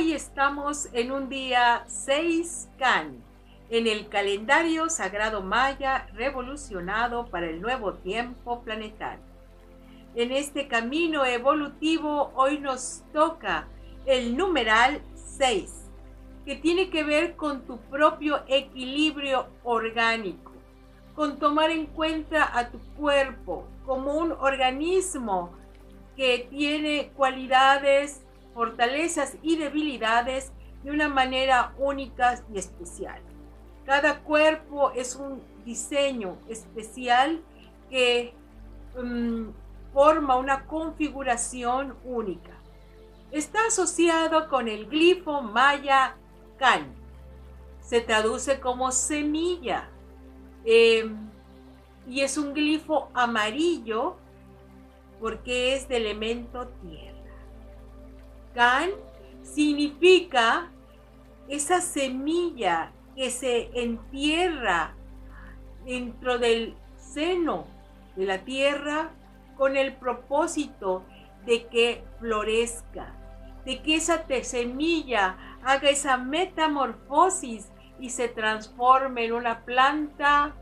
hoy estamos en un día 6 Can, en el calendario sagrado maya revolucionado para el nuevo tiempo planetario. En este camino evolutivo hoy nos toca el numeral 6, que tiene que ver con tu propio equilibrio orgánico, con tomar en cuenta a tu cuerpo como un organismo que tiene cualidades, fortalezas y debilidades de una manera única y especial. Cada cuerpo es un diseño especial que mm, forma una configuración única. Está asociado con el glifo maya can. Se traduce como semilla. Em, y es un glifo amarillo porque es de elemento tierra. Can significa esa semilla que se entierra dentro del seno de la tierra con el propósito de que florezca, de que esa semilla haga esa metamorfosis y se transforme en una planta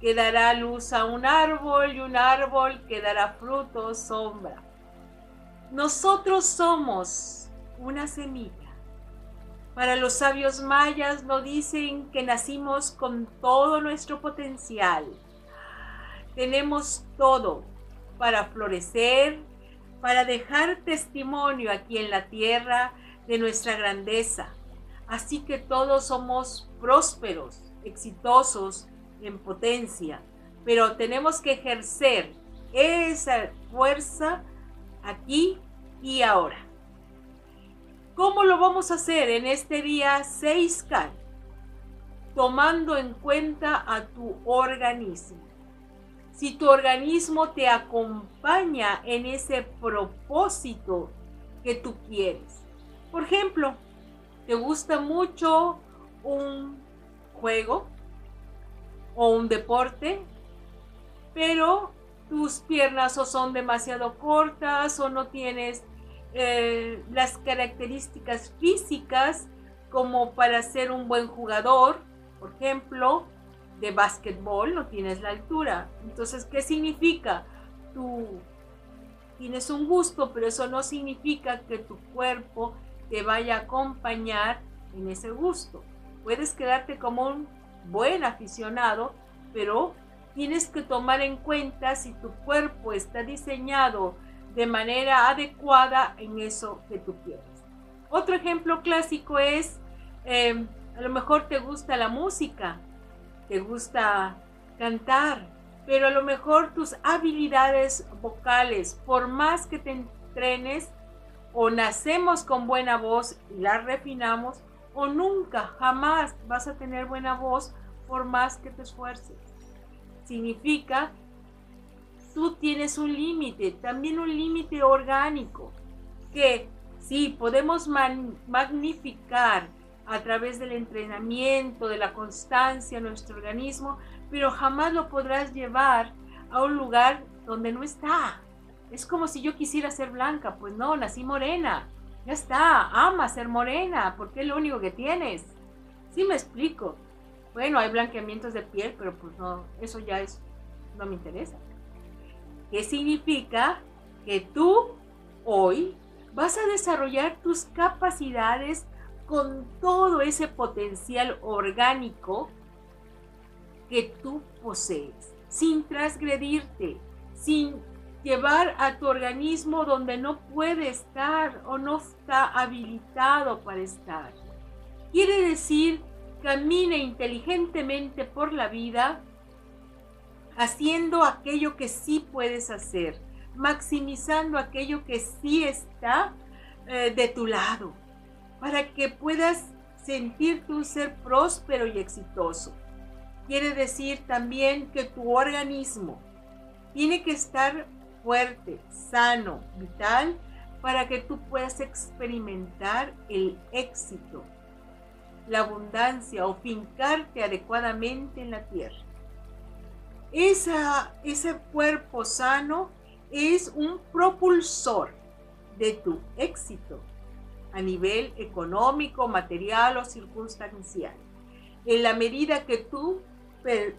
que dará luz a un árbol y un árbol que dará fruto, sombra. Nosotros somos una semilla. Para los sabios mayas nos dicen que nacimos con todo nuestro potencial. Tenemos todo, para florecer, para dejar testimonio aquí en la tierra de nuestra grandeza. Así que todos somos prósperos, exitosos, en potencia, pero tenemos que ejercer esa fuerza aquí y ahora. ¿Cómo lo vamos a hacer en este día 6K? Tomando en cuenta a tu organismo si tu organismo te acompaña en ese propósito que tú quieres. Por ejemplo, te gusta mucho un juego o un deporte, pero tus piernas o son demasiado cortas o no tienes eh, las características físicas como para ser un buen jugador, por ejemplo, de básquetbol, no tienes la altura. Entonces, ¿qué significa? Tú tienes un gusto, pero eso no significa que tu cuerpo te vaya a acompañar en ese gusto. Puedes quedarte como un buen aficionado, pero tienes que tomar en cuenta si tu cuerpo está diseñado de manera adecuada en eso que tú quieres. Otro ejemplo clásico es, eh, a lo mejor te gusta la música, te gusta cantar, pero a lo mejor tus habilidades vocales, por más que te entrenes, o nacemos con buena voz y la refinamos, o nunca, jamás vas a tener buena voz por más que te esfuerces. Significa, tú tienes un límite, también un límite orgánico, que sí, podemos magnificar a través del entrenamiento, de la constancia nuestro organismo, pero jamás lo podrás llevar a un lugar donde no está. Es como si yo quisiera ser blanca, pues no, nací morena. Ya está, ama ser morena, porque es lo único que tienes. Sí me explico. Bueno, hay blanqueamientos de piel, pero pues no, eso ya es, no me interesa. ¿Qué significa? Que tú hoy vas a desarrollar tus capacidades con todo ese potencial orgánico que tú posees, sin transgredirte, sin llevar a tu organismo donde no puede estar o no está habilitado para estar. Quiere decir, camine inteligentemente por la vida haciendo aquello que sí puedes hacer, maximizando aquello que sí está eh, de tu lado para que puedas sentirte un ser próspero y exitoso. Quiere decir también que tu organismo tiene que estar fuerte, sano, vital, para que tú puedas experimentar el éxito, la abundancia o fincarte adecuadamente en la tierra. Ese cuerpo sano es un propulsor de tu éxito a nivel económico, material o circunstancial. En la medida que tú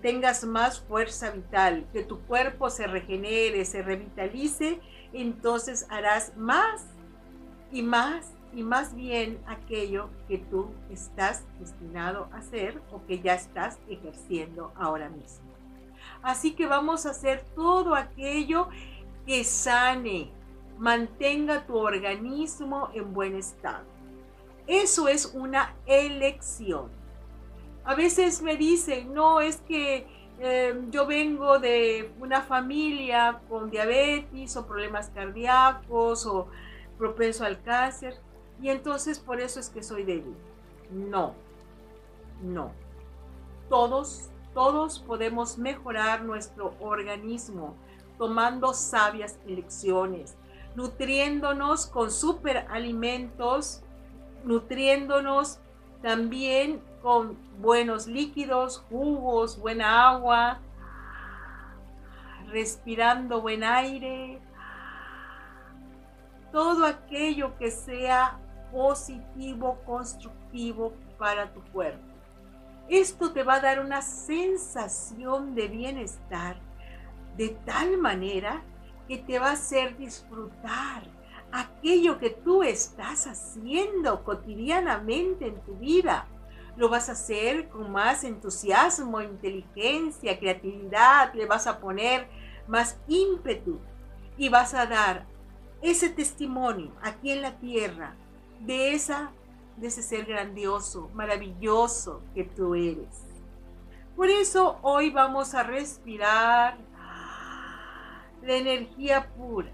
tengas más fuerza vital, que tu cuerpo se regenere, se revitalice, entonces harás más y más y más bien aquello que tú estás destinado a hacer o que ya estás ejerciendo ahora mismo. Así que vamos a hacer todo aquello que sane, mantenga tu organismo en buen estado. Eso es una elección. A veces me dicen, no, es que em, yo vengo de una familia con diabetes o problemas cardíacos o propenso al cáncer y entonces por eso es que soy débil. No, no. Todos, todos podemos mejorar nuestro organismo tomando sabias elecciones, nutriéndonos con superalimentos, nutriéndonos también con buenos líquidos, jugos, buena agua, respirando buen aire, todo aquello que sea positivo, constructivo para tu cuerpo. Esto te va a dar una sensación de bienestar de tal manera que te va a hacer disfrutar aquello que tú estás haciendo cotidianamente en tu vida. Lo vas a hacer con más entusiasmo, inteligencia, creatividad, le vas a poner más ímpetu y vas a dar ese testimonio aquí en la tierra de esa de ese ser grandioso, maravilloso que tú eres. Por eso hoy vamos a respirar la energía pura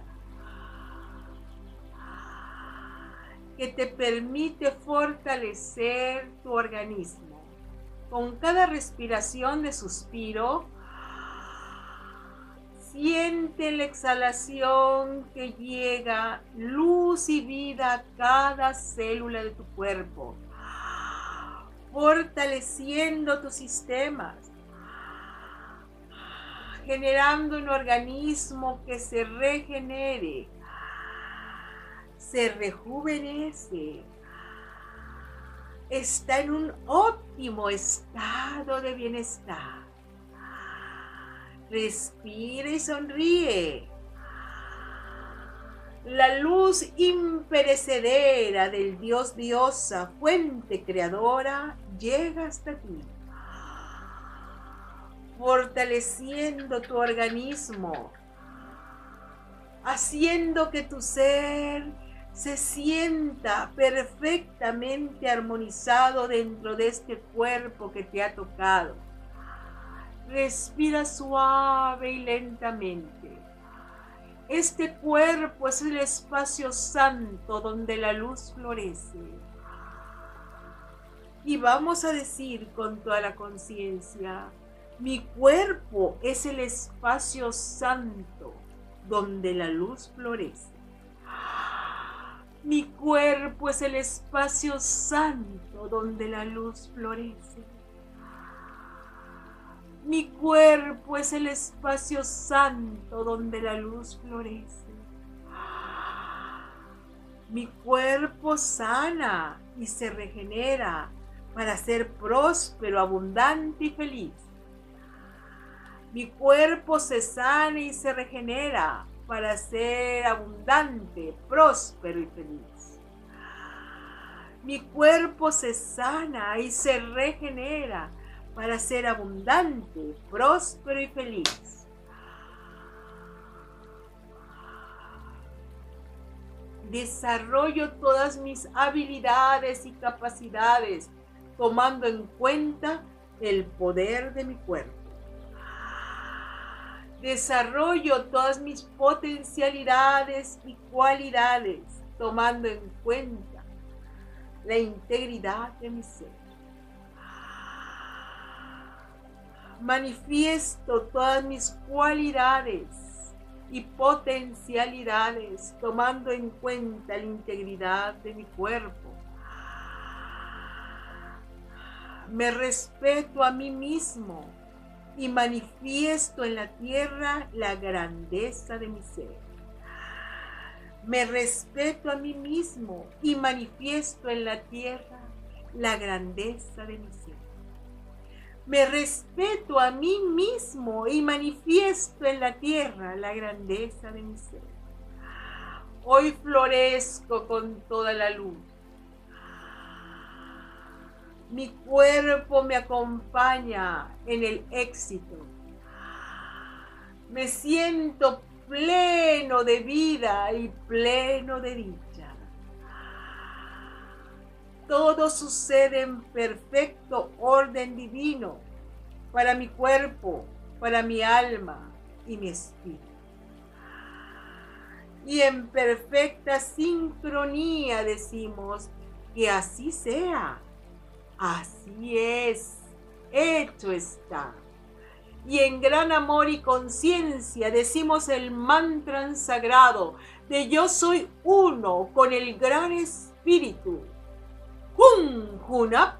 que te permite fortalecer tu organismo. Con cada respiración de suspiro, siente la exhalación que llega luz y vida a cada célula de tu cuerpo, fortaleciendo tus sistemas, generando un organismo que se regenere, se rejuvenece, está en un óptimo estado de bienestar. Respira y sonríe. La luz imperecedera del Dios diosa, fuente creadora, llega hasta ti fortaleciendo tu organismo, haciendo que tu ser se sienta perfectamente armonizado dentro de este cuerpo que te ha tocado. Respira suave y lentamente. Este cuerpo es el espacio santo donde la luz florece. Y vamos a decir con toda la conciencia, mi cuerpo es el espacio santo donde la luz florece. Mi cuerpo es el espacio santo donde la luz florece. Mi cuerpo es el espacio santo donde la luz florece. Mi cuerpo sana y se regenera para ser próspero, abundante y feliz. Mi cuerpo se sana y se regenera para ser abundante, próspero y feliz. Mi cuerpo se sana y se regenera para ser abundante, próspero y feliz. Desarrollo todas mis habilidades y capacidades tomando en cuenta el poder de mi cuerpo desarrollo todas mis potencialidades y cualidades, tomando en cuenta la integridad de mi ser. Manifiesto todas mis cualidades y potencialidades, tomando en cuenta la integridad de mi cuerpo. Me respeto a mí mismo y manifiesto en la tierra la grandeza de mi ser. Me respeto a mí mismo y manifiesto en la tierra la grandeza de mi ser. Me respeto a mí mismo y manifiesto en la tierra la grandeza de mi ser. Hoy florezco con toda la luz. Mi cuerpo me acompaña en el éxito. Me siento pleno de vida y pleno de dicha. Todo sucede en perfecto divino para mi cuerpo, para mi alma y mi espíritu. Y en perfecta sincronía decimos que así sea. Así es. Hecho está y en gran amor y conciencia decimos el mantra sagrado de yo soy uno con el gran espíritu. Hun Hunap.